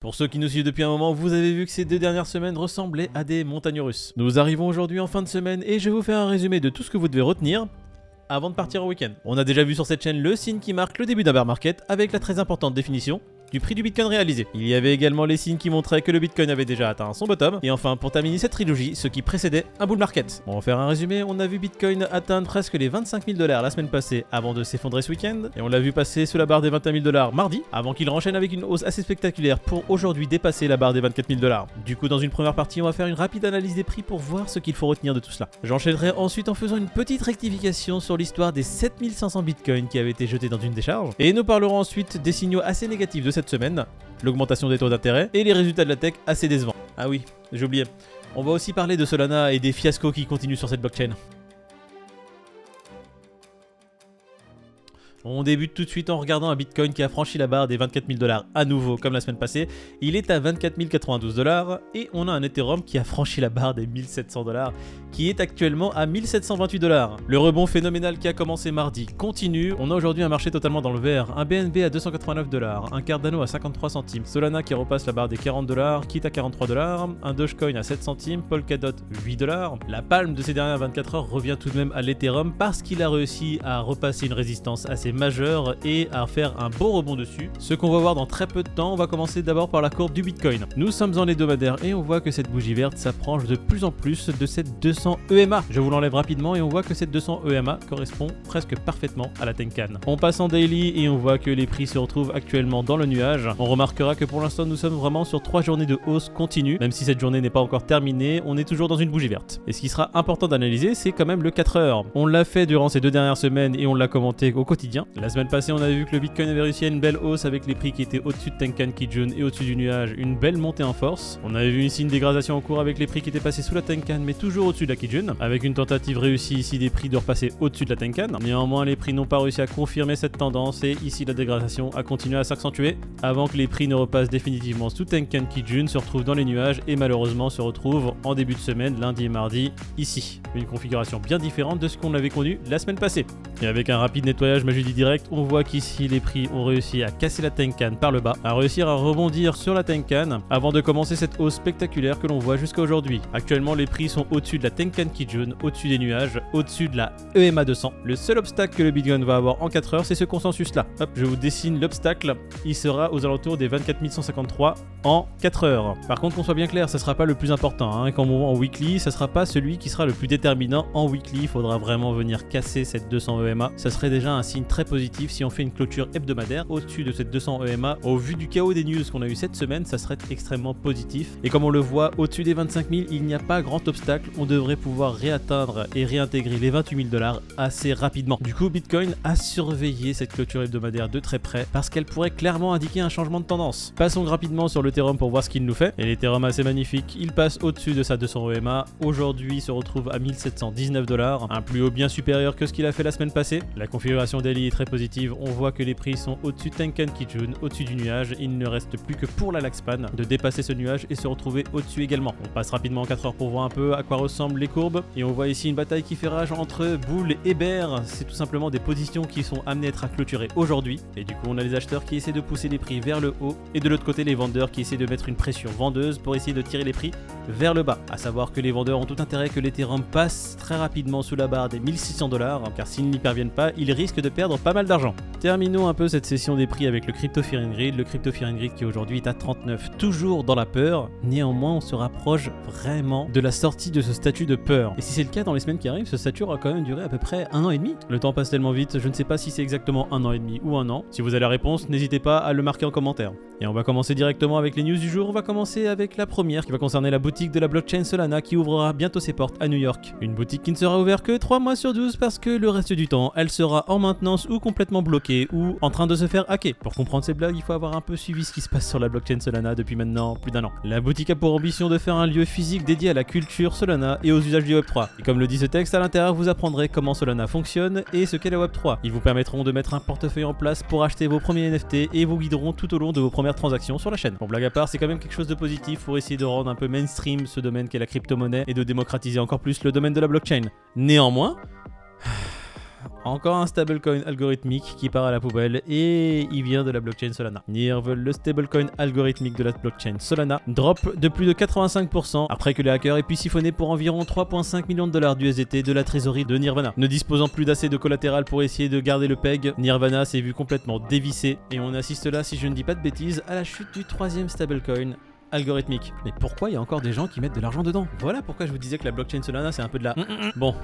Pour ceux qui nous suivent depuis un moment, vous avez vu que ces deux dernières semaines ressemblaient à des montagnes russes. Nous arrivons aujourd'hui en fin de semaine et je vais vous faire un résumé de tout ce que vous devez retenir avant de partir au week-end. On a déjà vu sur cette chaîne le signe qui marque le début d'un bear market avec la très importante définition du prix du Bitcoin réalisé. Il y avait également les signes qui montraient que le Bitcoin avait déjà atteint son bottom. Et enfin, pour terminer cette trilogie, ce qui précédait un bull market. On va faire un résumé, on a vu Bitcoin atteindre presque les 25 000 dollars la semaine passée avant de s'effondrer ce week-end. Et on l'a vu passer sous la barre des 21 000 dollars mardi, avant qu'il renchaîne avec une hausse assez spectaculaire pour aujourd'hui dépasser la barre des 24 000 dollars. Du coup, dans une première partie, on va faire une rapide analyse des prix pour voir ce qu'il faut retenir de tout cela. J'enchaînerai ensuite en faisant une petite rectification sur l'histoire des 7500 bitcoins qui avaient été jetés dans une décharge. Et nous parlerons ensuite des signaux assez négatifs de cette semaine, l'augmentation des taux d'intérêt et les résultats de la tech assez décevants. Ah oui, j'ai oublié. On va aussi parler de Solana et des fiascos qui continuent sur cette blockchain. On débute tout de suite en regardant un Bitcoin qui a franchi la barre des 24 000 dollars à nouveau comme la semaine passée. Il est à 24 092 dollars et on a un Ethereum qui a franchi la barre des 1700 dollars qui est actuellement à 1728 dollars. Le rebond phénoménal qui a commencé mardi continue. On a aujourd'hui un marché totalement dans le vert. Un BNB à 289 dollars, un Cardano à 53 centimes, Solana qui repasse la barre des 40 dollars, quitte à 43 dollars, un Dogecoin à 7 centimes, Polkadot 8 dollars. La palme de ces dernières 24 heures revient tout de même à l'Ethereum parce qu'il a réussi à repasser une résistance assez majeur et à faire un beau rebond dessus. Ce qu'on va voir dans très peu de temps, on va commencer d'abord par la courbe du Bitcoin. Nous sommes en hebdomadaire et on voit que cette bougie verte s'approche de plus en plus de cette 200 EMA. Je vous l'enlève rapidement et on voit que cette 200 EMA correspond presque parfaitement à la Tenkan. On passe en daily et on voit que les prix se retrouvent actuellement dans le nuage. On remarquera que pour l'instant nous sommes vraiment sur 3 journées de hausse continue. Même si cette journée n'est pas encore terminée, on est toujours dans une bougie verte. Et ce qui sera important d'analyser, c'est quand même le 4 heures. On l'a fait durant ces deux dernières semaines et on l'a commenté au quotidien. La semaine passée, on avait vu que le Bitcoin avait réussi à une belle hausse avec les prix qui étaient au-dessus de Tenkan Kijun et au-dessus du nuage, une belle montée en force. On avait vu ici une dégradation en cours avec les prix qui étaient passés sous la Tenkan mais toujours au-dessus de la Kijun, avec une tentative réussie ici des prix de repasser au-dessus de la Tenkan. Néanmoins, les prix n'ont pas réussi à confirmer cette tendance et ici la dégradation a continué à s'accentuer avant que les prix ne repassent définitivement sous Tenkan Kijun, se retrouvent dans les nuages et malheureusement se retrouvent en début de semaine, lundi et mardi, ici. Une configuration bien différente de ce qu'on avait connu la semaine passée. Et avec un rapide nettoyage Direct, on voit qu'ici les prix ont réussi à casser la Tenkan par le bas, à réussir à rebondir sur la Tenkan avant de commencer cette hausse spectaculaire que l'on voit jusqu'à aujourd'hui. Actuellement, les prix sont au-dessus de la Tenkan Kijun, au-dessus des nuages, au-dessus de la EMA 200. Le seul obstacle que le Bitcoin va avoir en 4 heures, c'est ce consensus là. Hop, je vous dessine l'obstacle. Il sera aux alentours des 24 153 en 4 heures. Par contre, qu'on soit bien clair, ça sera pas le plus important. Hein. Quand on va en weekly, ça sera pas celui qui sera le plus déterminant en weekly. Il faudra vraiment venir casser cette 200 EMA. Ça serait déjà un signe très positif si on fait une clôture hebdomadaire au-dessus de cette 200 EMA. Au vu du chaos des news qu'on a eu cette semaine, ça serait extrêmement positif. Et comme on le voit, au-dessus des 25 000, il n'y a pas grand obstacle. On devrait pouvoir réatteindre et réintégrer les 28 000 dollars assez rapidement. Du coup, Bitcoin a surveillé cette clôture hebdomadaire de très près parce qu'elle pourrait clairement indiquer un changement de tendance. Passons rapidement sur l'Ethereum pour voir ce qu'il nous fait. Et l'Ethereum assez magnifique, il passe au-dessus de sa 200 EMA. Aujourd'hui, se retrouve à 1719 dollars, un plus haut bien supérieur que ce qu'il a fait la semaine passée. La configuration daily très positive. On voit que les prix sont au-dessus de Tenkan Kijun, au-dessus du nuage. Il ne reste plus que pour la Laxpan de dépasser ce nuage et se retrouver au-dessus également. On passe rapidement en 4 heures pour voir un peu à quoi ressemblent les courbes. Et on voit ici une bataille qui fait rage entre Bull et Bear. C'est tout simplement des positions qui sont amenées à être à clôturer aujourd'hui. Et du coup, on a les acheteurs qui essaient de pousser les prix vers le haut. Et de l'autre côté, les vendeurs qui essaient de mettre une pression vendeuse pour essayer de tirer les prix vers le bas. À savoir que les vendeurs ont tout intérêt que l'Ethereum passe très rapidement sous la barre des 1600 dollars. Car s'ils n'y parviennent pas, ils risquent de perdre pas mal d'argent. Terminons un peu cette session des prix avec le Crypto Fear Grid. Le Crypto Fear Grid qui aujourd'hui est à 39, toujours dans la peur. Néanmoins, on se rapproche vraiment de la sortie de ce statut de peur. Et si c'est le cas dans les semaines qui arrivent, ce statut aura quand même duré à peu près un an et demi. Le temps passe tellement vite, je ne sais pas si c'est exactement un an et demi ou un an. Si vous avez la réponse, n'hésitez pas à le marquer en commentaire. Et on va commencer directement avec les news du jour. On va commencer avec la première qui va concerner la boutique de la blockchain Solana qui ouvrira bientôt ses portes à New York. Une boutique qui ne sera ouverte que 3 mois sur 12 parce que le reste du temps, elle sera en maintenance ou complètement bloquée ou en train de se faire hacker. Pour comprendre ces blagues, il faut avoir un peu suivi ce qui se passe sur la blockchain Solana depuis maintenant plus d'un an. La boutique a pour ambition de faire un lieu physique dédié à la culture Solana et aux usages du Web3. Et comme le dit ce texte, à l'intérieur, vous apprendrez comment Solana fonctionne et ce qu'est la Web3. Ils vous permettront de mettre un portefeuille en place pour acheter vos premiers NFT et vous guideront tout au long de vos premières transactions sur la chaîne. Bon, blague à part, c'est quand même quelque chose de positif pour essayer de rendre un peu mainstream ce domaine qu'est la crypto-monnaie et de démocratiser encore plus le domaine de la blockchain. Néanmoins, Encore un stablecoin algorithmique qui part à la poubelle et il vient de la blockchain Solana. NIRV, le stablecoin algorithmique de la blockchain Solana, drop de plus de 85% après que les hackers aient pu siphonner pour environ 3,5 millions de dollars d'USDT de la trésorerie de Nirvana. Ne disposant plus d'assez de collatéral pour essayer de garder le peg, Nirvana s'est vu complètement dévissé et on assiste là, si je ne dis pas de bêtises, à la chute du troisième stablecoin algorithmique. Mais pourquoi il y a encore des gens qui mettent de l'argent dedans? Voilà pourquoi je vous disais que la blockchain Solana c'est un peu de la... Bon,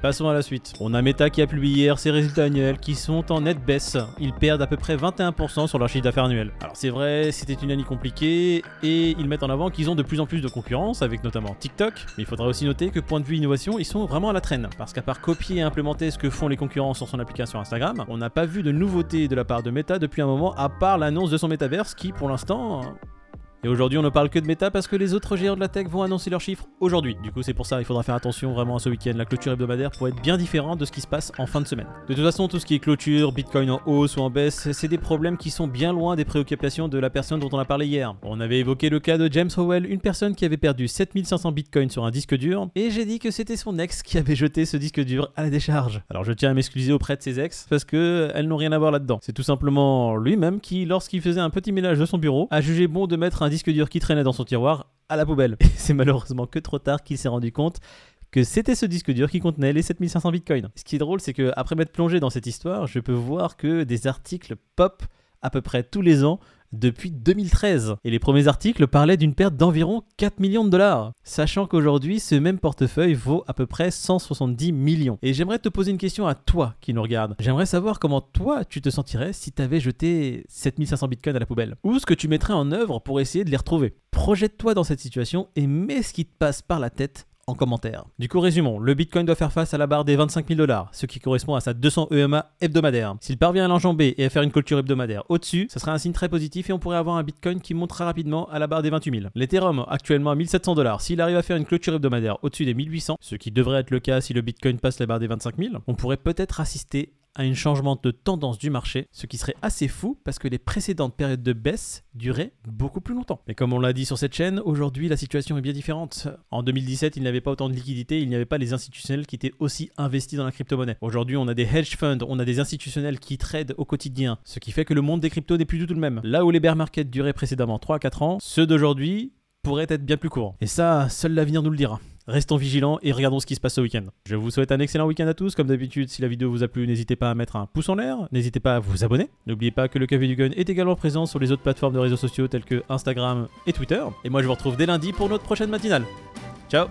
Passons à la suite. On a Meta qui a publié hier ses résultats annuels qui sont en nette baisse. Ils perdent à peu près 21% sur leur chiffre d'affaires annuel. Alors c'est vrai, c'était une année compliquée et ils mettent en avant qu'ils ont de plus en plus de concurrence avec notamment TikTok. Mais il faudra aussi noter que point de vue innovation, ils sont vraiment à la traîne. Parce qu'à part copier et implémenter ce que font les concurrents sur son application Instagram, on n'a pas vu de nouveautés de la part de Meta depuis un moment à part l'annonce de son métaverse qui pour l'instant et aujourd'hui, on ne parle que de méta parce que les autres géants de la tech vont annoncer leurs chiffres aujourd'hui. Du coup, c'est pour ça il faudra faire attention vraiment à ce week-end. La clôture hebdomadaire pour être bien différent de ce qui se passe en fin de semaine. De toute façon, tout ce qui est clôture, Bitcoin en hausse ou en baisse, c'est des problèmes qui sont bien loin des préoccupations de la personne dont on a parlé hier. On avait évoqué le cas de James Howell, une personne qui avait perdu 7500 Bitcoins sur un disque dur, et j'ai dit que c'était son ex qui avait jeté ce disque dur à la décharge. Alors je tiens à m'excuser auprès de ses ex parce que elles n'ont rien à voir là-dedans. C'est tout simplement lui-même qui, lorsqu'il faisait un petit ménage de son bureau, a jugé bon de mettre un disque dur qui traînait dans son tiroir à la poubelle. Et c'est malheureusement que trop tard qu'il s'est rendu compte que c'était ce disque dur qui contenait les 7500 bitcoins. Ce qui est drôle, c'est que après m'être plongé dans cette histoire, je peux voir que des articles pop à peu près tous les ans depuis 2013. Et les premiers articles parlaient d'une perte d'environ 4 millions de dollars. Sachant qu'aujourd'hui, ce même portefeuille vaut à peu près 170 millions. Et j'aimerais te poser une question à toi qui nous regarde. J'aimerais savoir comment toi tu te sentirais si tu avais jeté 7500 bitcoins à la poubelle. Ou ce que tu mettrais en œuvre pour essayer de les retrouver? Projette-toi dans cette situation et mets ce qui te passe par la tête en commentaire. Du coup, résumons. Le Bitcoin doit faire face à la barre des 25 000 dollars, ce qui correspond à sa 200 EMA hebdomadaire. S'il parvient à l'enjamber et à faire une culture hebdomadaire au-dessus, ce sera un signe très positif et on pourrait avoir un Bitcoin qui montera rapidement à la barre des 28 000. L'Ethereum, actuellement à 1700 dollars, s'il arrive à faire une clôture hebdomadaire au-dessus des 1800, ce qui devrait être le cas si le Bitcoin passe la barre des 25 000, on pourrait peut-être assister à un changement de tendance du marché, ce qui serait assez fou parce que les précédentes périodes de baisse duraient beaucoup plus longtemps. Mais comme on l'a dit sur cette chaîne, aujourd'hui la situation est bien différente. En 2017, il n'y avait pas autant de liquidités, il n'y avait pas les institutionnels qui étaient aussi investis dans la crypto-monnaie. Aujourd'hui, on a des hedge funds, on a des institutionnels qui tradent au quotidien, ce qui fait que le monde des cryptos n'est plus du tout le même. Là où les bear markets duraient précédemment 3 à 4 ans, ceux d'aujourd'hui pourraient être bien plus courants. Et ça, seul l'avenir nous le dira. Restons vigilants et regardons ce qui se passe ce week-end. Je vous souhaite un excellent week-end à tous. Comme d'habitude, si la vidéo vous a plu, n'hésitez pas à mettre un pouce en l'air. N'hésitez pas à vous abonner. N'oubliez pas que le Café du Gun est également présent sur les autres plateformes de réseaux sociaux telles que Instagram et Twitter. Et moi, je vous retrouve dès lundi pour notre prochaine matinale. Ciao